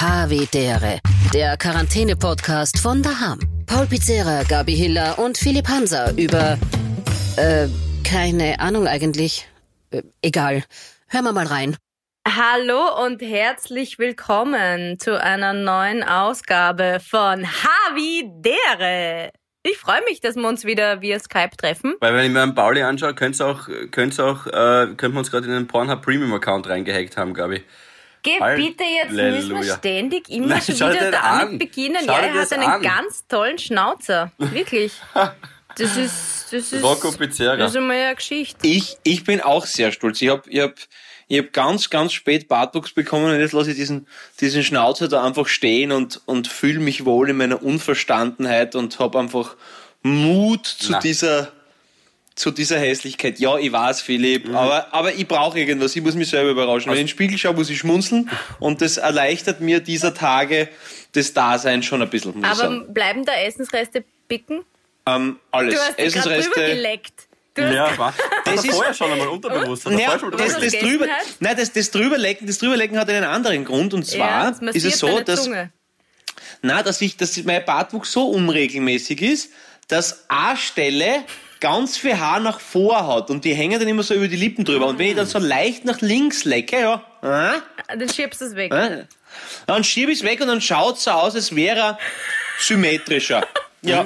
Havidere, der Quarantäne-Podcast von Daham. Paul Pizzera, Gabi Hiller und Philipp Hanser über, äh, keine Ahnung eigentlich. Äh, egal. Hören wir mal rein. Hallo und herzlich willkommen zu einer neuen Ausgabe von Havidere. Ich freue mich, dass wir uns wieder via Skype treffen. Weil wenn ich mir einen Pauli anschaue, könnte auch, könnte auch, äh, könnte wir uns gerade in den Pornhub Premium Account reingehackt haben, glaube ich. Geh bitte jetzt, müssen wir ständig immer Nein, schon wieder damit an. beginnen. Schau ja, er hat das einen an. ganz tollen Schnauzer. Wirklich. Das ist, das ist, Rocco Pizzera. das ist einmal eine Geschichte. Ich, ich bin auch sehr stolz. Ich habe ich hab, ich hab ganz, ganz spät Bartwuchs bekommen und jetzt lasse ich diesen, diesen Schnauzer da einfach stehen und, und fühle mich wohl in meiner Unverstandenheit und habe einfach Mut zu Na. dieser zu dieser Hässlichkeit. Ja, ich weiß, Philipp, aber, aber ich brauche irgendwas. Ich muss mich selber überraschen. Wenn ich in den Spiegel schaue, muss ich schmunzeln und das erleichtert mir dieser Tage des Daseins schon ein bisschen, Aber bleiben da Essensreste picken? Ähm, alles. Du hast dich gerade drüber Essensreste. geleckt. Du hast Ja, was? Das, Das ist vorher schon einmal unterbewusst. Hat Ja, schon das, drüber das, drüber, hat? nein, das, das drüberlecken, das drüberlecken hat einen anderen Grund und zwar ja, ist es so, dass, na, dass ich, dass mein Bartwuchs so unregelmäßig ist, dass eine Stelle ganz viel Haar nach vor hat und die hängen dann immer so über die Lippen drüber und wenn ich dann so leicht nach links lecke, ja, äh, Dann schiebst du es weg. dann schiebe ich es weg und dann schaut so aus, als wäre er symmetrischer. Ja.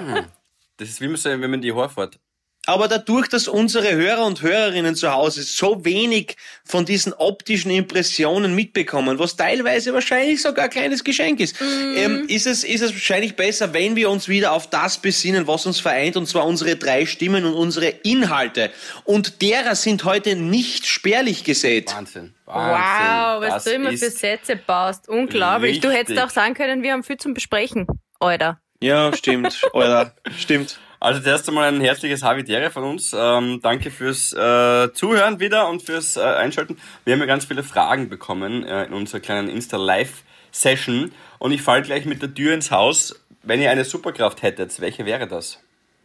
Das ist wie man, so, wenn man die Haare fährt. Aber dadurch, dass unsere Hörer und Hörerinnen zu Hause so wenig von diesen optischen Impressionen mitbekommen, was teilweise wahrscheinlich sogar ein kleines Geschenk ist, ähm, ist, es, ist es wahrscheinlich besser, wenn wir uns wieder auf das besinnen, was uns vereint, und zwar unsere drei Stimmen und unsere Inhalte. Und derer sind heute nicht spärlich gesät. Wahnsinn. Wow, Wahnsinn. was Das du immer für Sätze baust. Unglaublich. Du hättest richtig. auch sagen können, wir haben viel zum Besprechen. Alter. Ja, stimmt, Alter, stimmt. Also zuerst einmal ein herzliches Havidere von uns. Ähm, danke fürs äh, Zuhören wieder und fürs äh, Einschalten. Wir haben ja ganz viele Fragen bekommen äh, in unserer kleinen Insta-Live-Session. Und ich falle gleich mit der Tür ins Haus. Wenn ihr eine Superkraft hättet, welche wäre das?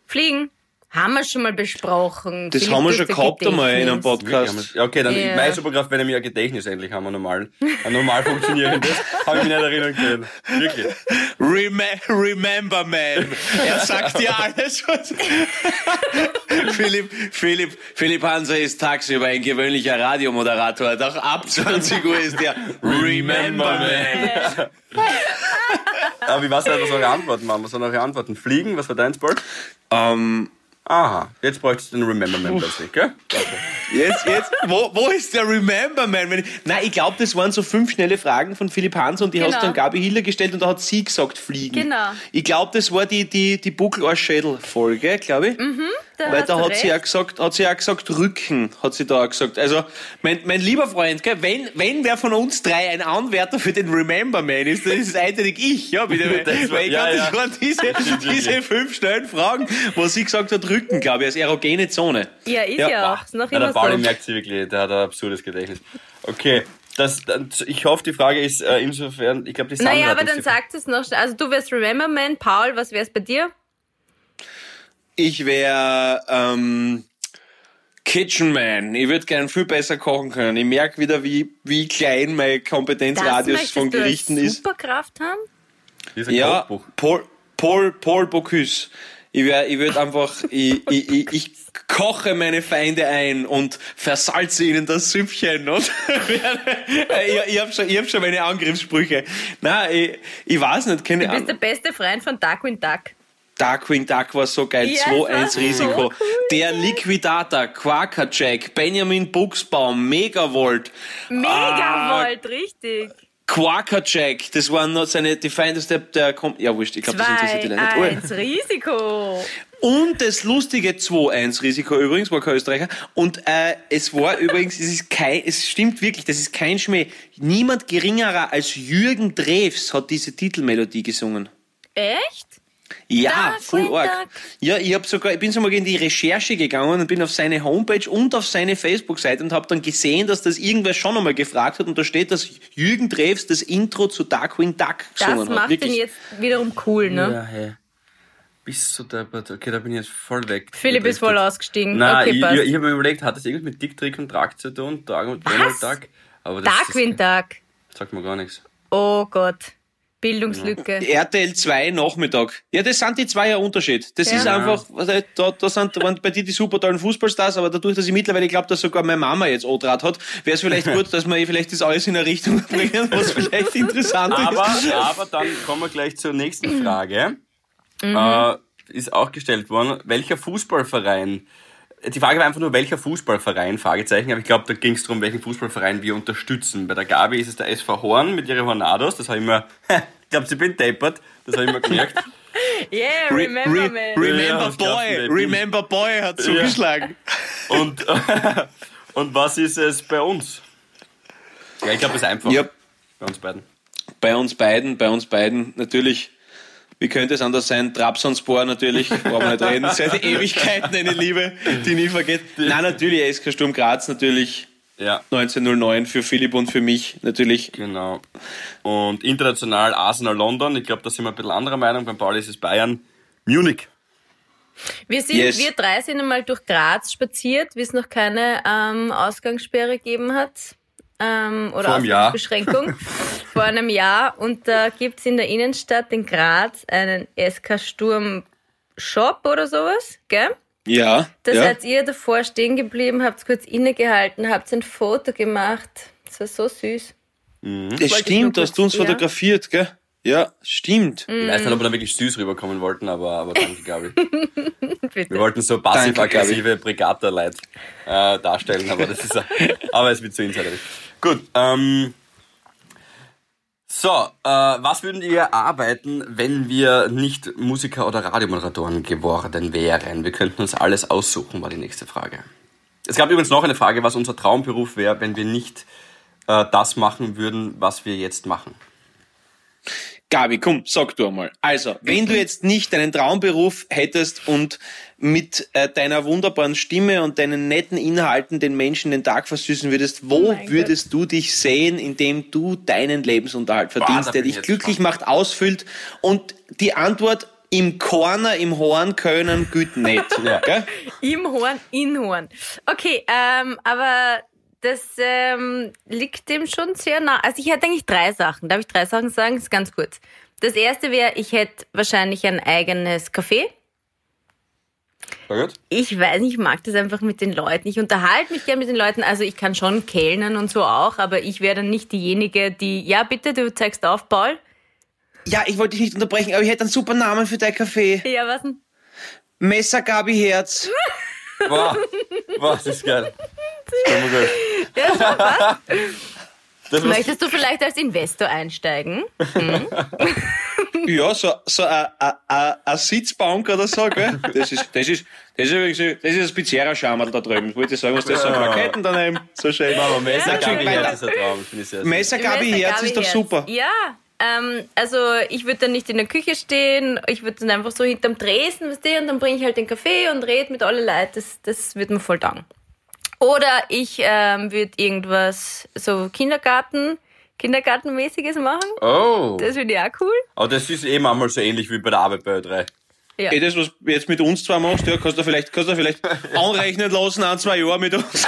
Fliegen. Haben wir schon mal besprochen. Das Philipp, haben wir schon gehabt ein einmal in einem. Podcast. Ja, okay, dann Ja. meine Superkraft wäre nämlich ein Gedächtnis endlich haben wir normal. Ein normal funktionierendes. Habe ich mich nicht erinnern können. Wirklich. Rem remember, man. Er sagt dir alles. Was Philipp, Philipp, Philipp Hanser ist tagsüber ein gewöhnlicher Radiomoderator. Doch ab 20 Uhr ist der Remember, man. Aber wie was war das eure Antworten waren? Was waren eure Antworten? Fliegen? Was war deins, Paul? Ähm, Aha, jetzt bräuchtest du den Remember Man plötzlich, gell? jetzt, jetzt, wo, wo ist der Remember, man? Ich, nein, ich glaube, das waren so fünf schnelle Fragen von Philipp Hanser und die Genau. hast dann Gabi Hiller gestellt und da hat sie gesagt, fliegen. Genau. Ich glaube, das war die, die, die Buckel-Schädel-Folge, glaube ich. Da Weil da hat sie, auch gesagt, hat sie auch gesagt, Rücken, hat sie da auch gesagt. Also, mein, mein lieber Freund, gell, wenn, wenn wer von uns drei ein Anwärter für den Remember Man ist, dann ist es eindeutig ich, ja, bitte. Weil, Das war- weil ich ja, ja. waren diese, diese fünf schnellen Fragen, wo sie gesagt hat, Rücken, glaube ich, als erogene Zone. Ja, ist Ja, ja, auch. Ist noch Ja, der immer Pauli so. merkt sie wirklich, der hat ein absurdes Gedächtnis. Okay, das, das, ich hoffe, die Frage ist äh, insofern, ich glaube, die Sandra Naja, aber dann sagt es noch schnell. Also du wärst Remember Man. Paul, was wär's bei dir? Ich wäre ähm, Kitchen Man. Ich würde gern viel besser kochen können. Ich merke wieder, wie, wie klein mein Kompetenzradius von du als Gerichten ist. Superkraft haben? Ja, Kochbuch. Paul, Paul, Paul Bocuse. Ich, wär, ich würde einfach, ich, ich, ich, ich koche meine Feinde ein und versalze ihnen das Süppchen. Und ich ich habe schon, ich hab schon meine Angriffssprüche. Nein, ich, ich weiß nicht, keine Du bist der beste Freund von Darkwing Duck. Darkwing Duck war so geil. Ja, 2-1 das war Risiko. so cool. Der Liquidator, Quaker Jack, Benjamin Buchsbaum, Megavolt. Ah, Megavolt, richtig. Quaker Jack, das waren noch seine, die Feinde, der, kommt, ja wurscht, ich glaube, das interessiert die Leute nicht. 2-1 Risiko. Und das lustige 2-1 Risiko übrigens, war kein Österreicher. Und äh, es war übrigens, es ist kein, es stimmt wirklich, das ist kein Schmäh. Niemand geringerer als Jürgen Drews hat diese Titelmelodie gesungen. Echt? Ja, voll arg. Ja, ich hab sogar, ich bin sogar in die Recherche gegangen und bin auf seine Homepage und auf seine Facebook-Seite und habe dann gesehen, dass das irgendwer schon einmal gefragt hat und da steht, dass Jürgen Drews das Intro zu Darkwing Duck Das gesungen hat. macht Wirklich. ihn jetzt wiederum cool, ne? Ja, hey. Bist du deppert? Okay, da bin ich jetzt voll weg. Philipp ist voll ausgestiegen. Nein, okay, ich, passt. ich, ich habe mir überlegt, hat das irgendwas mit Dick, Trick und Track zu tun? Tag und das, Darkwing das Duck. sagt mir gar nichts. Oh Gott. Bildungslücke. RTL 2 Nachmittag. Ja, das sind die zwei ja Unterschied. Das Ja. ist einfach, da, da sind waren bei dir die super tollen Fußballstars, aber dadurch, dass ich mittlerweile glaube, dass sogar meine Mama jetzt O-Draht hat, wäre es vielleicht gut, dass wir vielleicht das alles in eine Richtung bringen, was vielleicht interessant Aber, ist. aber dann kommen wir gleich zur nächsten Frage. Äh, ist auch gestellt worden. Welcher Fußballverein? Die Frage war einfach nur, welcher Fußballverein? Fragezeichen. Aber ich glaube, da ging es darum, welchen Fußballverein wir unterstützen. Bei der Gabi ist es der SV Horn mit ihren Hornados. Das habe ich mir, ich glaube, sie bin deppert. Das habe ich mir gemerkt. Yeah, Re, remember re, me. Ja, remember Boy. Remember Boy hat zugeschlagen. Und, und was ist es bei uns? Ja, ich glaube, es ist einfach. Ja, Bei uns beiden. bei uns beiden, bei uns beiden natürlich. Wie könnte es anders sein? Trabzonspor natürlich, brauchen wir nicht reden. Seit Ewigkeiten eine Liebe, die nie vergeht. Nein, natürlich, SK Sturm Graz natürlich. Ja, 1909 für Philipp und für mich natürlich. genau. Und international Arsenal London. Ich glaube, da sind wir ein bisschen anderer Meinung. Beim Pauli ist es Bayern. Munich. Wir sind, Yes. wir drei sind einmal durch Graz spaziert, wie es noch keine ähm, Ausgangssperre gegeben hat. Ähm, oder Vor einem Jahr. Ausgangsbeschränkung. vor einem Jahr. Und da gibt's in der Innenstadt in Graz einen SK Sturm Shop oder sowas, gell? Ja, Da ja. seid ihr davor stehen geblieben, habt kurz innegehalten, habt ein Foto gemacht. Das war so süß. das ich nur stimmt, hast du uns ja. fotografiert, gell? Ja, stimmt. Ich weiß nicht, ob wir da wirklich süß rüberkommen wollten, aber, aber danke, Gabi. Bitte. Wir wollten so passiv-aggressive Brigata-Leid äh, darstellen, aber das ist aber es wird zu insiderisch. Gut, ähm, so, äh, was würden ihr arbeiten, wenn wir nicht Musiker oder Radiomoderatoren geworden wären? Wir könnten uns alles aussuchen, war die nächste Frage. Es gab übrigens noch eine Frage, was unser Traumberuf wäre, wenn wir nicht äh, das machen würden, was wir jetzt machen. Gabi, komm, sag du einmal. Also, wenn du jetzt nicht deinen Traumberuf hättest und mit äh, deiner wunderbaren Stimme und deinen netten Inhalten den Menschen den Tag versüßen würdest, wo Oh würdest du dich sehen, indem du deinen Lebensunterhalt verdienst, da der dich glücklich macht, ausfüllt? Und die Antwort im Corner, im Horn können gut nicht. Ja. Im Horn, in Horn. Okay, ähm, aber das ähm, liegt dem schon sehr nah. Also ich hätte eigentlich drei Sachen. Darf ich drei Sachen sagen? Das ist ganz kurz. Das erste wäre, ich hätte wahrscheinlich ein eigenes Café. War gut? Ich weiß nicht, ich mag das einfach mit den Leuten. Ich unterhalte mich gern mit den Leuten. Also ich kann schon kellnern und so auch, aber ich wäre dann nicht diejenige, die, ja bitte, du zeigst auf, Paul. Ja, ich wollte dich nicht unterbrechen, aber ich hätte einen super Namen für dein Café. Ja, was denn? Messer Gabi Herz. Wow, wow, das ist geil. Das ist immer gut. Ja, schon, was? Das Möchtest du vielleicht als Investor einsteigen? Ja, so, so ein Sitzbank oder so, gell? Das ist, das ist, das ist übrigens, das ist ein spezieller Schammerl da drüben. Ich wollte sagen, was das so ein Plaketten daneben. So schön. aber Messer Ja, Gabi weiter. Herz ist ein Traum, finde ich sehr süß. Messer Gabi Messer Herz ist doch super. Ja, ähm, also ich würde dann nicht in der Küche stehen, ich würde dann einfach so hinterm Dresden, weißt du, und dann bringe ich halt den Kaffee und rede mit allen Leuten, das, das wird mir voll danken. Oder ich ähm, würde irgendwas so Kindergarten, Kindergartenmäßiges machen, Oh, das finde ich auch cool. aber das ist eh manchmal so ähnlich wie bei der Arbeit bei Ö3. Ja. Eh, das, was du jetzt mit uns zwar machst, ja, kannst du vielleicht, kannst du vielleicht anrechnen lassen, ein, zwei Jahre mit uns.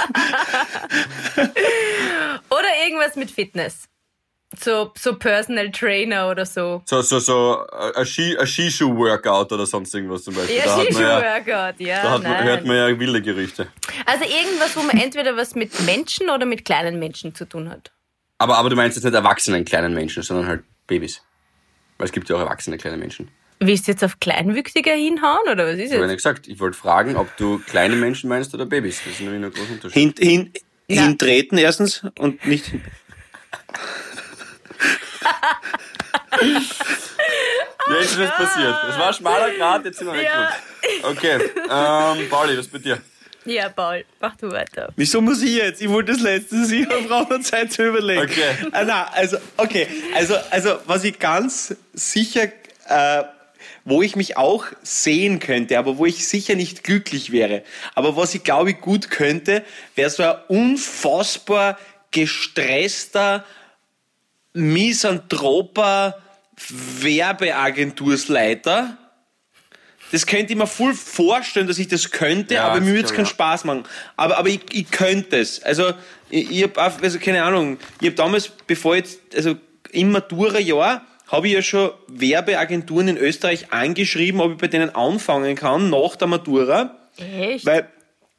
Oder irgendwas mit Fitness. So, so Personal Trainer oder so. So, so, so äh, ein Ski- ein Skischuh-Workout oder sonst irgendwas zum Beispiel. Ja, da hat man ja, Skischuh-Workout, ja. da hat man, nein. hört man ja wilde Gerüchte. Also irgendwas, wo man entweder was mit Menschen oder mit kleinen Menschen zu tun hat. Aber, aber du meinst jetzt nicht erwachsenen kleinen Menschen, sondern halt Babys. Weil es gibt ja auch erwachsene kleine Menschen. Willst du jetzt auf Kleinwüchsiger hinhauen oder was ist Ich habe jetzt? ja gesagt, ich wollte fragen, ob du kleine Menschen meinst oder Babys. Das ist nämlich ein großer Unterschied. Hin, hin, Ja. hintreten erstens und nicht. hin- Jetzt ist es passiert. Es war ein schmaler Grad, jetzt sind wir Ja. weggerutscht. Okay, ähm, Pauli, was bei dir? Ja, Paul, mach du weiter. Wieso muss ich jetzt? Ich wollte das letzte, ich brauche noch Zeit zu überlegen. Okay. Ah, na, also, okay. Also, also, was ich ganz sicher, äh, wo ich mich auch sehen könnte, aber wo ich sicher nicht glücklich wäre, aber was ich glaube ich gut könnte, wäre so ein unfassbar gestresster, misanthroper Werbeagentursleiter. Das könnte ich mir voll vorstellen, dass ich das könnte, Ja, aber mir würde es keinen. Spaß machen. Aber, aber ich, ich könnte es. Also, ich, ich habe also keine Ahnung, ich habe damals, bevor ich jetzt, also im Matura-Jahr, habe ich ja schon Werbeagenturen in Österreich angeschrieben, ob ich bei denen anfangen kann nach der Matura. Echt? Weil,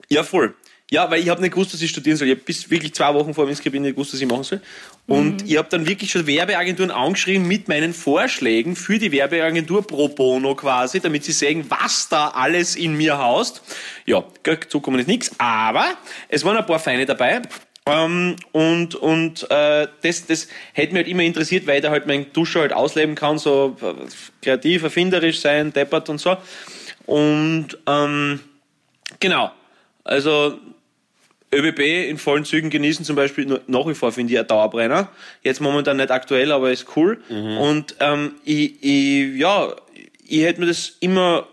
ja, voll. Ja, weil ich habe nicht gewusst, dass ich studieren soll. Ich habe bis wirklich zwei Wochen vor dem Inskribieren nicht gewusst, was ich machen soll. Und ich habe dann wirklich schon Werbeagenturen angeschrieben mit meinen Vorschlägen für die Werbeagentur pro bono quasi, damit sie sehen, was da alles in mir haust. Ja, zukommen ist nichts, aber es waren ein paar Feine dabei. Ähm, und und äh, das, das hätte mich halt immer interessiert, weil ich da halt meinen Duscher halt ausleben kann, so äh, kreativ, erfinderisch sein, deppert und so. Und ähm, genau, also ÖBB in vollen Zügen genießen zum Beispiel nach wie vor finde ich ein Dauerbrenner. Jetzt momentan nicht aktuell, aber ist cool. Und ähm, ich, ich, ja, ich hätte mir das immer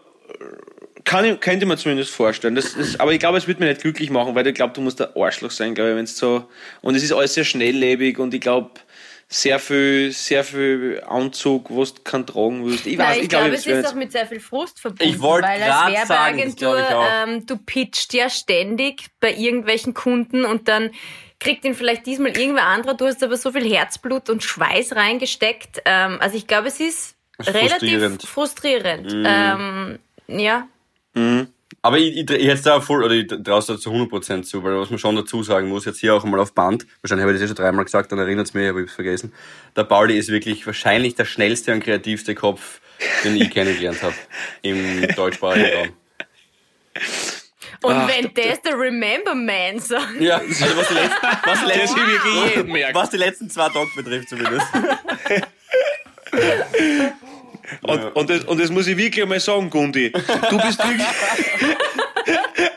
kann ich, könnte ich mir zumindest vorstellen. Das, das, aber ich glaube, es wird mir nicht glücklich machen, weil ich glaube, du musst ein Arschloch sein, glaube ich, wenn es so. Und es ist alles sehr schnelllebig und ich glaube, sehr viel, sehr viel Anzug, was du kann tragen willst. Ich weiß, Nein, ich, glaub, glaube, das es ist auch mit sehr viel Frust verbunden, Ich wollte weil als glaub Werbeagentur, ich ähm, du pitcht ja ständig bei irgendwelchen Kunden und dann kriegt ihn vielleicht diesmal irgendwer anderer, du hast aber so viel Herzblut und Schweiß reingesteckt. Ähm, also ich glaube, es ist, ist relativ frustrierend. Frustrierend. Ähm, ja. Aber ich, ich, ich hätte da voll, oder ich traue da zu 100% zu, weil was man schon dazu sagen muss, jetzt hier auch einmal auf Band, wahrscheinlich habe ich das eh schon dreimal gesagt, dann erinnert es mich, aber ich habe es vergessen. Der Pauli ist wirklich wahrscheinlich der schnellste und kreativste Kopf, den ich kennengelernt habe im deutschsprachigen Raum. Und Ach, wenn das der Remember Man sagt. Ja, also was die letzten, was die letzten, merken. was die letzten zwei Tage betrifft zumindest. Und, und, das, und das muss ich wirklich einmal sagen, Gundi. Du bist wirklich.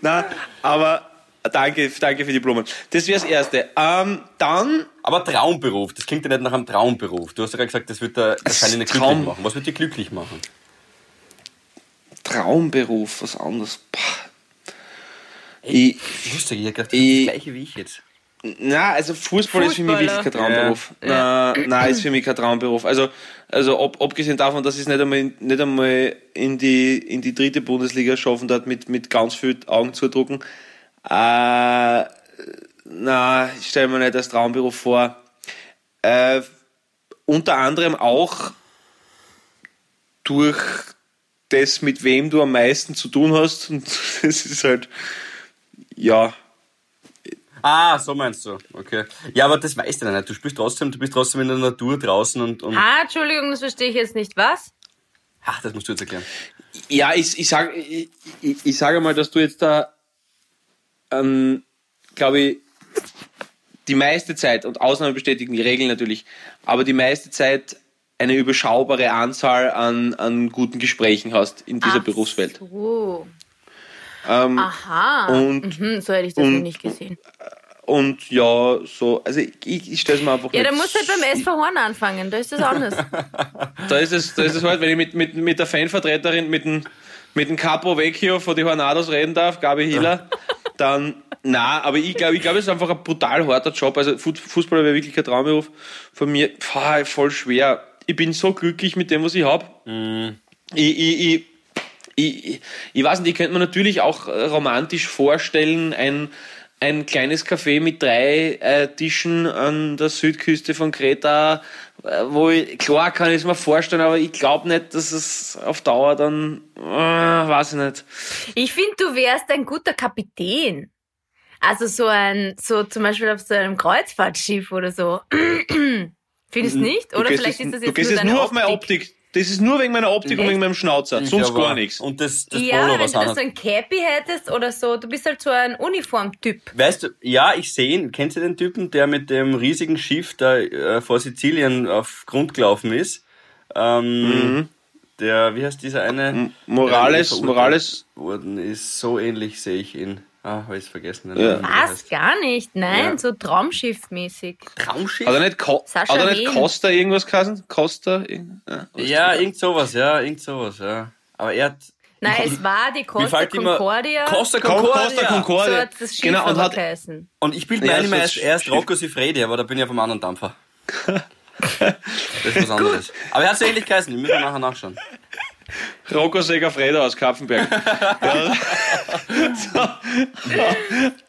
Nein, aber danke, danke für die Blumen. Das wäre das Erste. Ähm, dann Aber Traumberuf, das klingt ja nicht nach einem Traumberuf. Du hast ja gerade gesagt, das wird da wahrscheinlich nicht Traum- glücklich machen. Was wird dir glücklich machen? Traumberuf, was anderes. Pah. Ich, Lustig, ich habe gedacht, das Ich- ist das gleiche wie ich jetzt. Na, also Fußball ist für mich wirklich kein Traumberuf. Na, na, ist für mich kein Traumberuf. Also, also ab, abgesehen davon, dass ich es nicht einmal, in- nicht einmal in die, in die dritte Bundesliga schaffen hat mit, mit ganz viel Augen zudrucken. Äh, na, ich stelle mir nicht als Traumberuf vor. Äh, unter anderem auch durch das, mit wem du am meisten zu tun hast. Und das ist halt, ja, Ah, so meinst du. Okay. Ja, aber das weißt du ja nicht. Du spielst trotzdem, du bist trotzdem in der Natur draußen und, und Ah, Entschuldigung, das verstehe ich jetzt nicht. Was? ach, das musst du jetzt erklären. Ja, ich, ich sage ich, ich, sage mal, dass du jetzt da, ähm, glaube ich, die meiste Zeit, und Ausnahmen bestätigen die Regeln natürlich, aber die meiste Zeit eine überschaubare Anzahl an, an guten Gesprächen hast in dieser Ach Berufswelt. So. Ähm, Aha. und- mhm, so hätte ich das und- noch nicht gesehen. und ja, so, also ich, ich stelle es mir einfach Ja, dann musst du halt beim SV Horn anfangen, da ist das anders. Da ist es, da ist es halt, wenn ich mit, mit, mit der Fanvertreterin, mit dem, mit dem Capo Vecchio von die Hornados reden darf, Gabi Hiller, dann, na, aber ich glaube, ich glaube, es ist einfach ein brutal harter Job. Also Fu- Fußballer wäre wirklich kein Traumberuf. Von mir, pah, voll schwer. Ich bin so glücklich mit dem, was ich habe. Ich, ich, ich, ich, ich weiß nicht, ich könnte mir natürlich auch äh, romantisch vorstellen, ein, ein kleines Café mit drei äh, Tischen an der Südküste von Kreta, äh, wo ich, klar kann ich es mir vorstellen, aber ich glaube nicht, dass es auf Dauer dann, äh, weiß ich nicht. Ich finde, du wärst ein guter Kapitän. Also so ein, so zum Beispiel auf so einem Kreuzfahrtschiff oder so. Findest du nicht? Oder vielleicht jetzt, ist das jetzt nur jetzt deine nur auf meine Optik. Das ist nur wegen meiner Optik und Echt? wegen meinem Schnauzer, Ich sonst gar nichts. Und das, das Ja, Polo, wenn was du das anderes. so ein Cappy hättest oder so, du bist halt so ein Uniformtyp. Weißt du, ja, ich sehe ihn. Kennst du den Typen, der mit dem riesigen Schiff da äh, vor Sizilien auf Grund gelaufen ist? Ähm, Der, wie heißt dieser eine? Morales, Der Morales, worden ist. So ähnlich sehe ich ihn. Ah, habe ich vergessen. den Ja. Was? Gar nicht. Nein, Ja. so Traumschiff-mäßig. Traumschiff? hat er nicht, Ko Sascha hat er nicht. Costa irgendwas geheißen? Costa? Ja. Ja, irgend sowas, ja, irgend sowas, ja. Aber er hat. Nein, es war die Costa Concordia. Costa Con- Concordia. Costa so Concordia. hat das Schiff Genau, und aber hat, geheißen. Und ich bilde Ja, mir so erst. Rocco Sifredi, aber da bin ich auf einem anderen Dampfer. das ist was anderes. Aber er hat so ähnlich geheißen, ich muss nachher nachschauen. Rocco Segafredo aus Kapfenberg. so.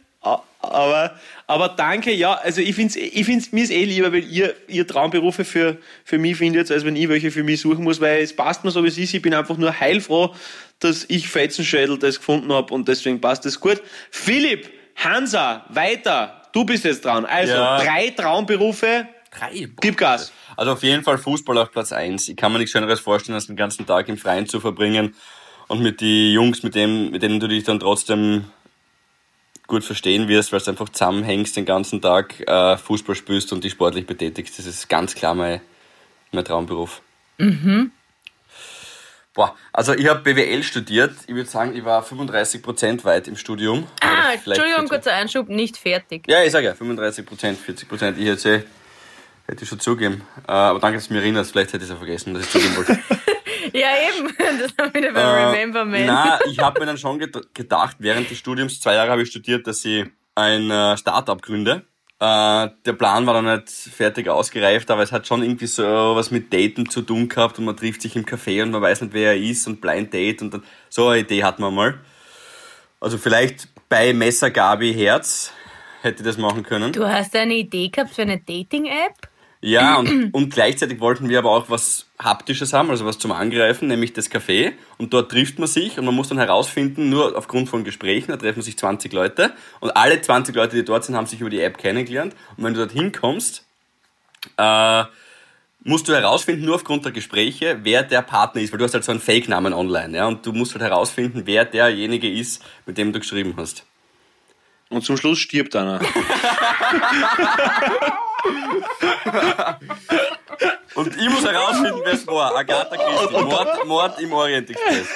aber, aber danke, ja, also ich finde ich find's, mir ist eh lieber, wenn ihr, ihr Traumberufe für, für mich findet, als wenn ich welche für mich suchen muss, weil es passt mir so, wie es ist. Ich bin einfach nur heilfroh, dass ich Fetzenschädel das gefunden habe und deswegen passt es gut. Philipp, Hansa, weiter, du bist jetzt dran. Also, Ja. drei Traumberufe, Drei. gib Gas. Also auf jeden Fall Fußball auf Platz eins. Ich kann mir nichts Schöneres vorstellen, als den ganzen Tag im Freien zu verbringen und mit die Jungs, mit, dem, mit denen du dich dann trotzdem gut verstehen wirst, weil du einfach zusammenhängst den ganzen Tag, äh, Fußball spielst und dich sportlich betätigst. Das ist ganz klar mein, mein Traumberuf. Boah, also ich habe BWL studiert. Ich würde sagen, ich war 35% weit im Studium. Ah, Entschuldigung, 40. kurzer Einschub, nicht fertig. Ja, ich sage ja, 35%, 40%. Ich hätte, eh- hätte ich schon zugeben. Äh, aber danke, dass du mich erinnerst. Vielleicht hätte ich es ja vergessen, dass ich zugeben wollte. Ja, eben. Das wir wieder beim Remember Man. Äh, Na, ich habe mir dann schon ged- gedacht, während des Studiums, zwei Jahre habe ich studiert, dass ich ein äh, Startup gründe. Äh, der Plan war dann nicht fertig ausgereift, aber es hat schon irgendwie so was mit Daten zu tun gehabt und man trifft sich im Café und man weiß nicht, wer er ist und Blind Date und dann, so eine Idee hat man mal. Also vielleicht bei Messer Gabi Herz hätte ich das machen können. Du hast eine Idee gehabt für eine Dating-App? Ja, und, und gleichzeitig wollten wir aber auch was Haptisches haben, also was zum Angreifen, nämlich das Café. Und dort trifft man sich und man muss dann herausfinden, nur aufgrund von Gesprächen, da treffen sich 20 Leute und alle 20 Leute, die dort sind, haben sich über die App kennengelernt. Und wenn du dort hinkommst, äh, musst du herausfinden, nur aufgrund der Gespräche, wer der Partner ist, weil du hast halt so einen Fake-Namen online, ja, und du musst halt herausfinden, wer derjenige ist, mit dem du geschrieben hast. Und zum Schluss stirbt einer. Und ich muss herausfinden, wer es war. Agatha Christie, Mord, Mord im Orient Express.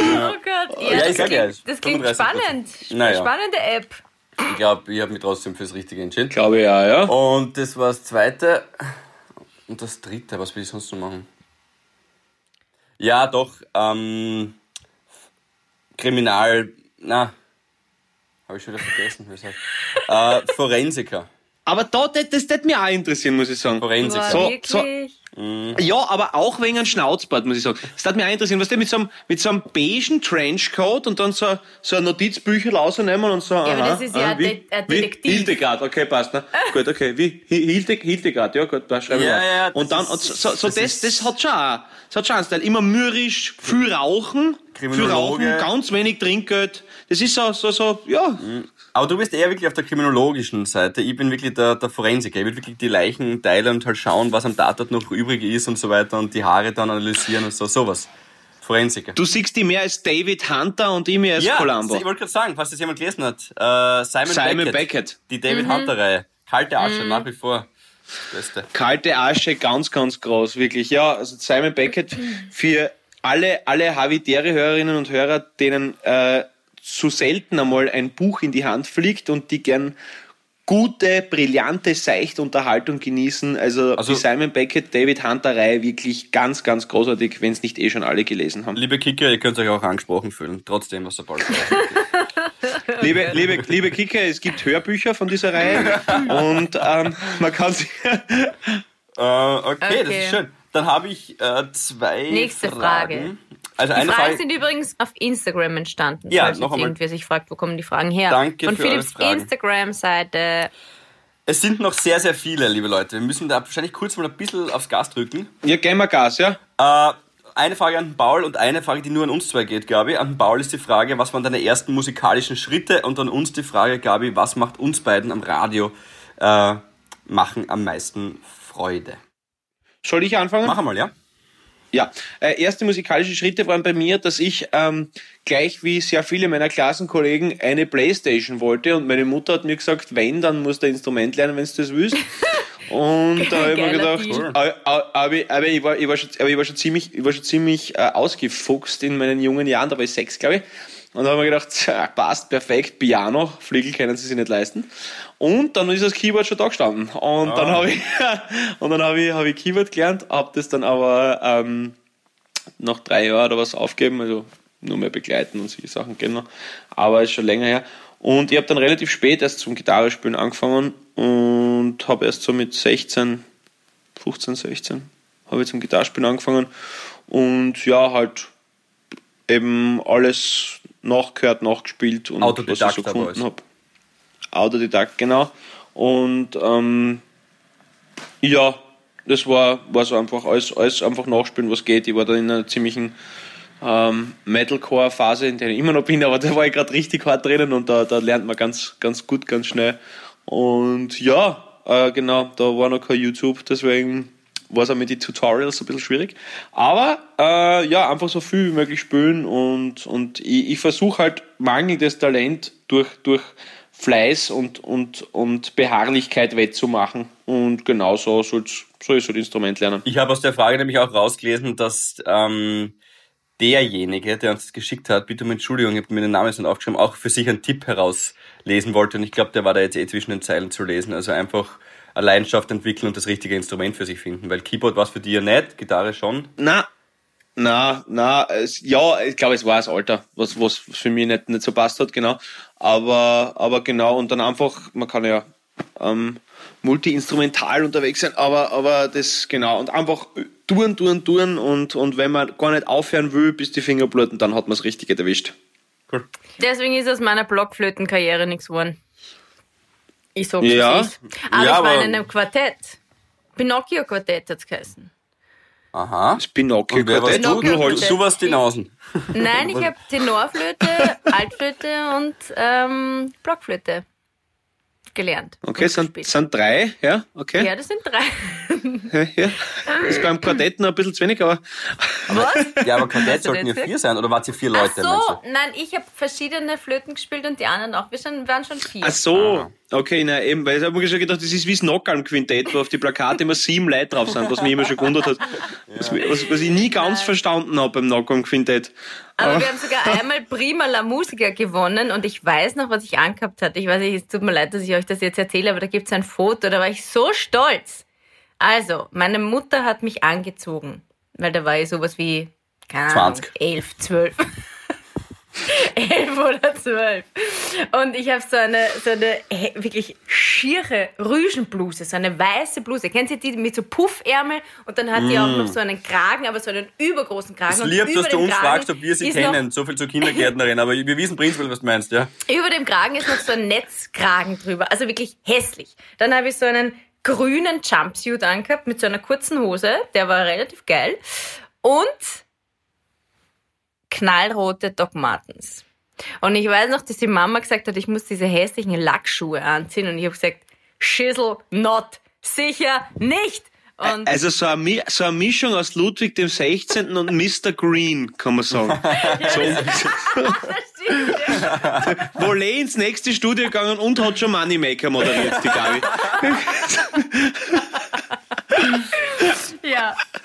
Oh Gott. Ja, Ja, ich das, sag ja, klingt, das klingt 35%. spannend. Naja. Spannende App. Ich glaube, ich habe mich trotzdem fürs Richtige entschieden. Glaube ja, ja. Und das war das Zweite. Und das Dritte, was will ich sonst noch machen? Ja, doch, ähm, Kriminal, na, habe ich schon wieder vergessen, wie es heißt. Äh, Forensiker. Aber da, das, das würde mich auch interessieren, muss ich sagen. Forensiker. Boah, So, wirklich? Ja, aber auch wegen einem Schnauzbart, muss ich sagen. Das würde mich auch interessieren, was der mit so einem, mit so einem beigen Trenchcoat und dann so, so ein Notizbücher rausnehmen und so. Ja, aber das ist ja ein De- ein Detektiv. Wie? Hildegard, okay, passt. Ne? gut, okay. Wie? Hi- Hilde, Hildegard, ja, gut, passt. schreiben wir Ja, ja, Und dann, ist- so, so das das, das hat schon, auch- das hat schon einen Style. Immer mürrisch, viel rauchen, viel rauchen, ganz wenig Trinkgeld. Das ist so, so, so, ja. Aber du bist eher wirklich auf der kriminologischen Seite. Ich bin wirklich der, der Forensiker. Ich will wirklich die Leichen teilen und halt schauen, was am Tatort noch übrig ist und so weiter und die Haare dann analysieren und so, sowas. Forensiker. Du siehst die mehr als David Hunter und ich mehr als ja, Columbo. ich wollte gerade sagen, falls das jemand gelesen hat. Äh, Simon, Simon Beckett. Beckett. Die David Hunter-Reihe. Kalte Asche, nach wie vor. Beste. kalte Asche ganz, ganz groß, wirklich. Ja, also Simon Beckett für alle, alle Havitere-Hörerinnen und Hörer, denen äh, zu selten einmal ein Buch in die Hand fliegt und die gern gute, brillante, seichte Unterhaltung genießen. Also, Also- die Simon Beckett, David Hunter-Reihe wirklich ganz, ganz großartig, wenn es nicht eh schon alle gelesen haben. Liebe Kicker, ihr könnt euch auch angesprochen fühlen, trotzdem, was der sagt. Liebe, liebe, liebe Kicker, es gibt Hörbücher von dieser Reihe und ähm, man kann sich äh, okay, das Okay. ist schön. Dann habe ich äh, zwei Nächste Fragen. Frage. Also Die eine Fragen Frage. sind übrigens auf Instagram entstanden. Ja, falls noch jetzt irgendwer sich fragt, wo kommen die Fragen her? Danke Von für Fragen. Instagram-Seite. Es sind noch sehr, sehr viele, liebe Leute. Wir müssen da wahrscheinlich kurz mal ein bisschen aufs Gas drücken. Ja, gehen wir Gas, ja? Äh, eine Frage an den Paul und eine Frage, die nur an uns zwei geht, Gabi. An den Paul ist die Frage, was waren deine ersten musikalischen Schritte? Und an uns die Frage, Gabi, was macht uns beiden am Radio äh, machen am meisten Freude? Soll ich anfangen? Mach einmal, ja? Ja, äh, erste musikalische Schritte waren bei mir, dass ich ähm, gleich wie sehr viele meiner Klassenkollegen eine Playstation wollte und meine Mutter hat mir gesagt, wenn, dann musst du ein Instrument lernen, wenn du das willst. Und da habe ich mir gedacht, aber, aber, ich- aber, ich war, ich war schon, aber ich war schon ziemlich, ich war schon ziemlich äh, ausgefuchst in meinen jungen Jahren, da war ich sechs, glaube ich. Und da habe ich mir gedacht, tja, passt perfekt, Piano, Flügel können sie sich nicht leisten. Und dann ist das Keyboard schon da gestanden. Und dann habe ich, und dann habe ich, habe ich Keyboard gelernt, habe das dann aber ähm, nach drei Jahren oder was aufgeben, also nur mehr begleiten und solche Sachen noch. Aber ist schon länger her. Und ich habe dann relativ spät erst zum Gitarrespielen angefangen und habe erst so mit 16, 15, 16 habe ich zum Gitarrespielen angefangen und ja, halt eben alles nachgehört, nachgespielt und was ich so gefunden habe. Autodidakt, genau. Und ähm, ja, das war, war so einfach alles, alles einfach nachspielen, was geht. Ich war da in einer ziemlichen ähm, Metalcore-Phase, in der ich immer noch bin, aber da war ich gerade richtig hart drinnen und da, da lernt man ganz, ganz gut, ganz schnell. Und ja, äh, genau, da war noch kein YouTube, deswegen war es auch mit den Tutorials ein bisschen schwierig. Aber äh, ja, einfach so viel wie möglich spielen und, und ich, ich versuche halt mangelndes Talent durch, durch Fleiß und, und, und Beharrlichkeit wettzumachen. Und genau so soll so ist so das Instrument lernen. Ich habe aus der Frage nämlich auch rausgelesen, dass ähm, derjenige, der uns das geschickt hat, bitte um Entschuldigung, ich habe mir den Namen jetzt nicht aufgeschrieben, auch für sich einen Tipp herauslesen wollte. Und ich glaube, der war da jetzt eh zwischen den Zeilen zu lesen. Also einfach eine Leidenschaft entwickeln und das richtige Instrument für sich finden. Weil Keyboard war es für dich ja nicht, Gitarre schon. Na, na, na, es, ja, ich glaube, es war das Alter, was, was für mich nicht, nicht so passt hat, genau. Aber, aber genau, und dann einfach, man kann ja ähm, multi-instrumental unterwegs sein, aber, aber das, genau, und einfach touren, touren, touren und, und wenn man gar nicht aufhören will, bis die Finger bluten, dann hat man das Richtige erwischt. Cool. Deswegen ist aus meiner Blockflötenkarriere nichts geworden. Ich sag's ja. es Aber Ja, ich war aber- in einem Quartett. Pinocchio-Quartett hat's geheißen. Aha. Das Pinocchio Und wer warst Quartett. du? Du, holst, du warst die Nasen. Nein, ich habe Tenorflöte, Altflöte und ähm, Blockflöte gelernt. Okay, sind, gespielt. sind drei, ja, okay. Ja, das sind drei. Ja. Ist beim Quartett noch ein bisschen zu wenig, aber Was? Ja, aber Quartett du sollten ja das vier sein, oder wart ihr vier Ach Leute? meinst so, nein, ich habe verschiedene Flöten gespielt und die anderen auch. Wir schon, waren schon vier. ach so. Okay, na eben, weil ich habe mir schon gedacht, das ist wie das Knockalm-Quintett, wo auf die Plakate immer sieben Leute drauf sind, was mich immer schon gewundert hat. Was, was, was ich nie ganz verstanden habe beim Knockalm-Quintett. Aber wir haben sogar einmal Prima La Musica gewonnen und ich weiß noch, was ich angehabt hatte. Ich weiß nicht, es tut mir leid, dass ich euch das jetzt erzähle, aber da gibt's ein Foto, da war ich so stolz. Also, meine Mutter hat mich angezogen, weil da war ich sowas wie, keine Ahnung, 20. elf, zwölf. elf oder zwölf. Und ich habe so eine, so eine äh, wirklich schiere Rüschenbluse, so eine weiße Bluse. Kennt ihr die mit so Puffärmel? Und dann hat die auch noch so einen Kragen, aber so einen übergroßen Kragen. Es und lieb, über dass du uns Kragen fragst, ob wir sie kennen. So viel zur Kindergärtnerin, aber wir wissen prinzipiell, was du meinst, ja. über dem Kragen ist noch so ein Netzkragen drüber. Also wirklich hässlich. Dann habe ich so einen grünen Jumpsuit angehabt mit so einer kurzen Hose. Der war relativ geil. Und knallrote Doc Martens. Und ich weiß noch, dass die Mama gesagt hat, ich muss diese hässlichen Lackschuhe anziehen. Und ich habe gesagt, Schissel, not. Sicher nicht. Und Also so eine, so eine Mischung aus Ludwig dem 16. und Mr. Green, kann man sagen. So. Stimmt, ja. Wolle ins nächste Studio gegangen und hat schon Moneymaker moderiert, die Gabi.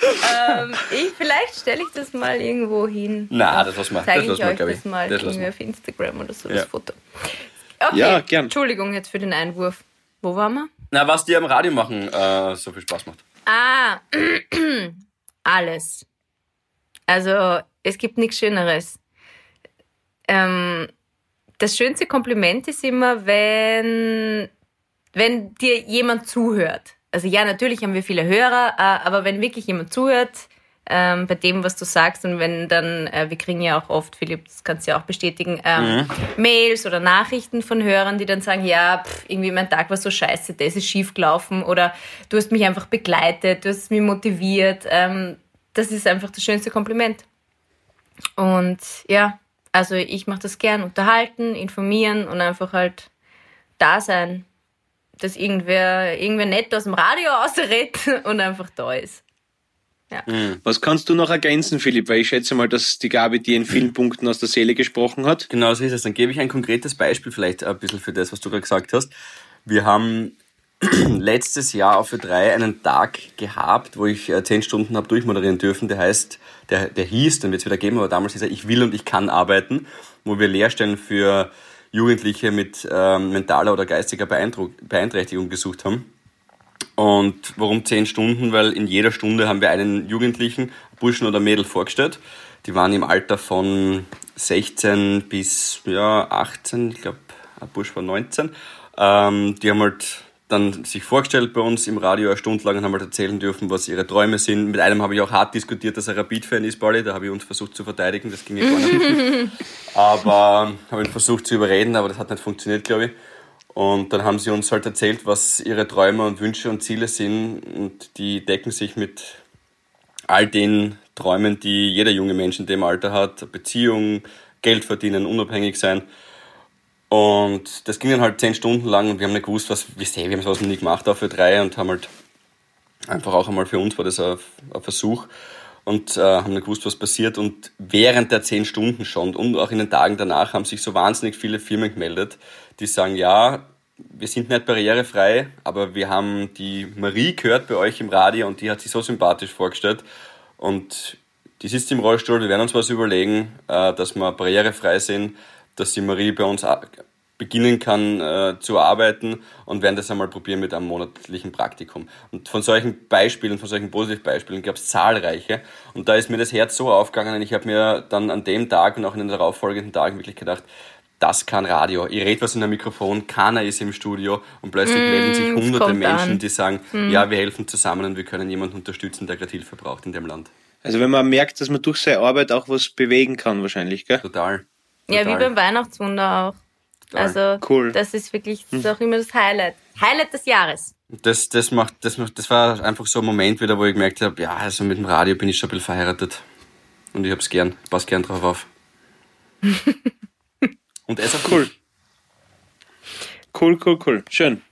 Ähm, ich, vielleicht stelle ich das mal irgendwo hin. Na, das lassen wir. Zeige Das ich lassen wir, euch das mal Das irgendwie auf Instagram oder so, Ja. das Foto. Okay, Ja, gern. Entschuldigung jetzt für den Einwurf. Wo waren wir? Na, was dir am Radio machen äh, so viel Spaß macht. Ah, alles. Also, es gibt nichts Schöneres. Ähm, das schönste Kompliment ist immer, wenn, wenn dir jemand zuhört. Also ja, natürlich haben wir viele Hörer, äh, aber wenn wirklich jemand zuhört ähm, bei dem, was du sagst und wenn dann, äh, wir kriegen ja auch oft, Philipp, das kannst du ja auch bestätigen, ähm, Mails oder Nachrichten von Hörern, die dann sagen, ja, pff, irgendwie mein Tag war so scheiße, das ist schief gelaufen oder du hast mich einfach begleitet, du hast mich motiviert. Ähm, das ist einfach das schönste Kompliment. Und ja, also ich mache das gern, unterhalten, informieren und einfach halt da sein, dass irgendwer, irgendwer nett aus dem Radio ausredet und einfach da ist. Was kannst du noch ergänzen, Philipp? Weil ich schätze mal, dass die Gabi dir in vielen Punkten aus der Seele gesprochen hat. Genau so ist es. Dann gebe ich ein konkretes Beispiel vielleicht ein bisschen für das, was du gerade gesagt hast. Wir haben letztes Jahr auf Ö3 einen Tag gehabt, wo ich äh, zehn Stunden habe durchmoderieren dürfen. Der heißt, der, der hieß, dann wird es wieder geben, aber damals hieß er Ich will und ich kann arbeiten, wo wir Lehrstellen für Jugendliche mit ähm, mentaler oder geistiger Beeinträchtigung gesucht haben. Und warum zehn Stunden? Weil in jeder Stunde haben wir einen Jugendlichen, Burschen oder Mädel vorgestellt. Die waren im Alter von 16 bis ja, 18, ich glaube, ein Bursch war 19. Ähm, die haben halt dann sich vorgestellt bei uns im Radio eine Stunde lang und haben halt erzählen dürfen, was ihre Träume sind. Mit einem habe ich auch hart diskutiert, dass er Rapid-Fan ist, Bali. Da habe ich uns versucht zu verteidigen, das ging ja gar nicht. aber habe ihn versucht zu überreden, aber das hat nicht funktioniert, glaube ich. Und dann haben sie uns halt erzählt, was ihre Träume und Wünsche und Ziele sind. Und die decken sich mit all den Träumen, die jeder junge Mensch in dem Alter hat. Beziehung, Geld verdienen, unabhängig sein. Und das ging dann halt zehn Stunden lang und wir haben nicht gewusst, was wir sehen. Wir haben sowas noch nie gemacht, auch für drei und haben halt einfach auch einmal für uns war das ein, ein Versuch und äh, haben nicht gewusst, was passiert. Und während der zehn Stunden schon und auch in den Tagen danach haben sich so wahnsinnig viele Firmen gemeldet, die sagen, ja, wir sind nicht barrierefrei, aber wir haben die Marie gehört bei euch im Radio und die hat sich so sympathisch vorgestellt. Und die sitzt im Rollstuhl, wir werden uns was überlegen, äh, dass wir barrierefrei sind, dass die Marie bei uns beginnen kann äh, zu arbeiten und werden das einmal probieren mit einem monatlichen Praktikum. Und von solchen Beispielen, von solchen Positivbeispielen gab es zahlreiche. Und da ist mir das Herz so aufgegangen und ich habe mir dann an dem Tag und auch in den darauffolgenden Tagen wirklich gedacht, das kann Radio. Ich rede was in einem Mikrofon, keiner ist im Studio und plötzlich mm, melden sich hunderte Menschen, an. die sagen, mm. ja, wir helfen zusammen und wir können jemanden unterstützen, der gerade Hilfe braucht in dem Land. Also wenn man merkt, dass man durch seine Arbeit auch was bewegen kann wahrscheinlich, gell? Total. Total. Ja, wie beim Weihnachtswunder auch. Also cool. das ist wirklich das ist auch immer das Highlight. Highlight des Jahres. Das, das, macht, das, das war einfach so ein Moment wieder, wo ich gemerkt habe, ja, also mit dem Radio bin ich schon ein bisschen verheiratet. Und ich hab's gern, pass gern drauf auf. Und er ist auch cool. Cool, cool, cool. Schön.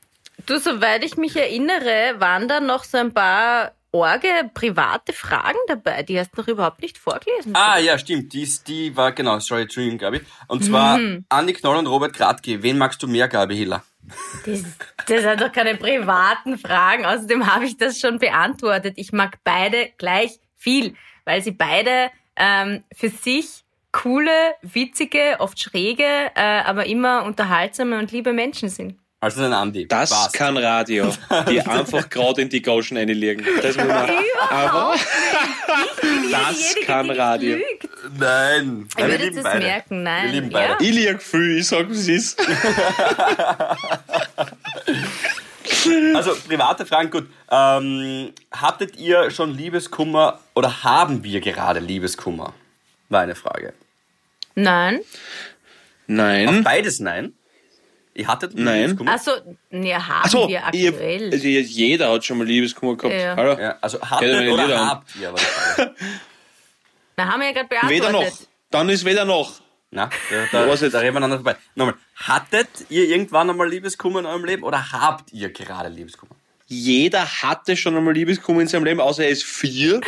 Du, soweit ich mich erinnere, waren da noch so ein paar Orge private Fragen dabei. Die hast du noch überhaupt nicht vorgelesen. Ah, ja, stimmt. Die, die war, genau, sorry, Entschuldigung, Gabi. Und zwar mhm. Andi Knoll und Robert Gradke. Wen magst du mehr, Gabi Hiller? Das, das sind doch keine privaten Fragen. Außerdem habe ich das schon beantwortet. Ich mag beide gleich viel, weil sie beide ähm, für sich coole, witzige, oft schräge, äh, aber immer unterhaltsame und liebe Menschen sind. Also ein Andi. Das Passt. kann Radio, die einfach gerade in die Gauschen einlegen. Das muss man. Aber das kann Radio. Nein. Ich würde das beide. merken, nein. Wir lieben beide. Ja. Ich liege Gefühl, ich sag, es ist. also, private Fragen, gut. Ähm, hattet ihr schon Liebeskummer oder haben wir gerade Liebeskummer? War eine Frage. Nein. Nein. Auf beides nein? Ihr hattet Nein. Liebeskummer? Also, ne, haben so, wir aktuell. Ihr, also jeder hat schon mal Liebeskummer gehabt. Ja. Hallo? Ja, also hattet ja, oder habt ihr? Na, haben wir ja gerade beantwortet. Weder noch. Dann ist weder noch. Na, da, da, da reden wir aneinander vorbei. Nochmal, hattet ihr irgendwann einmal Liebeskummer in eurem Leben oder habt ihr gerade Liebeskummer? Jeder hatte schon einmal Liebeskummer in seinem Leben, außer er ist vier.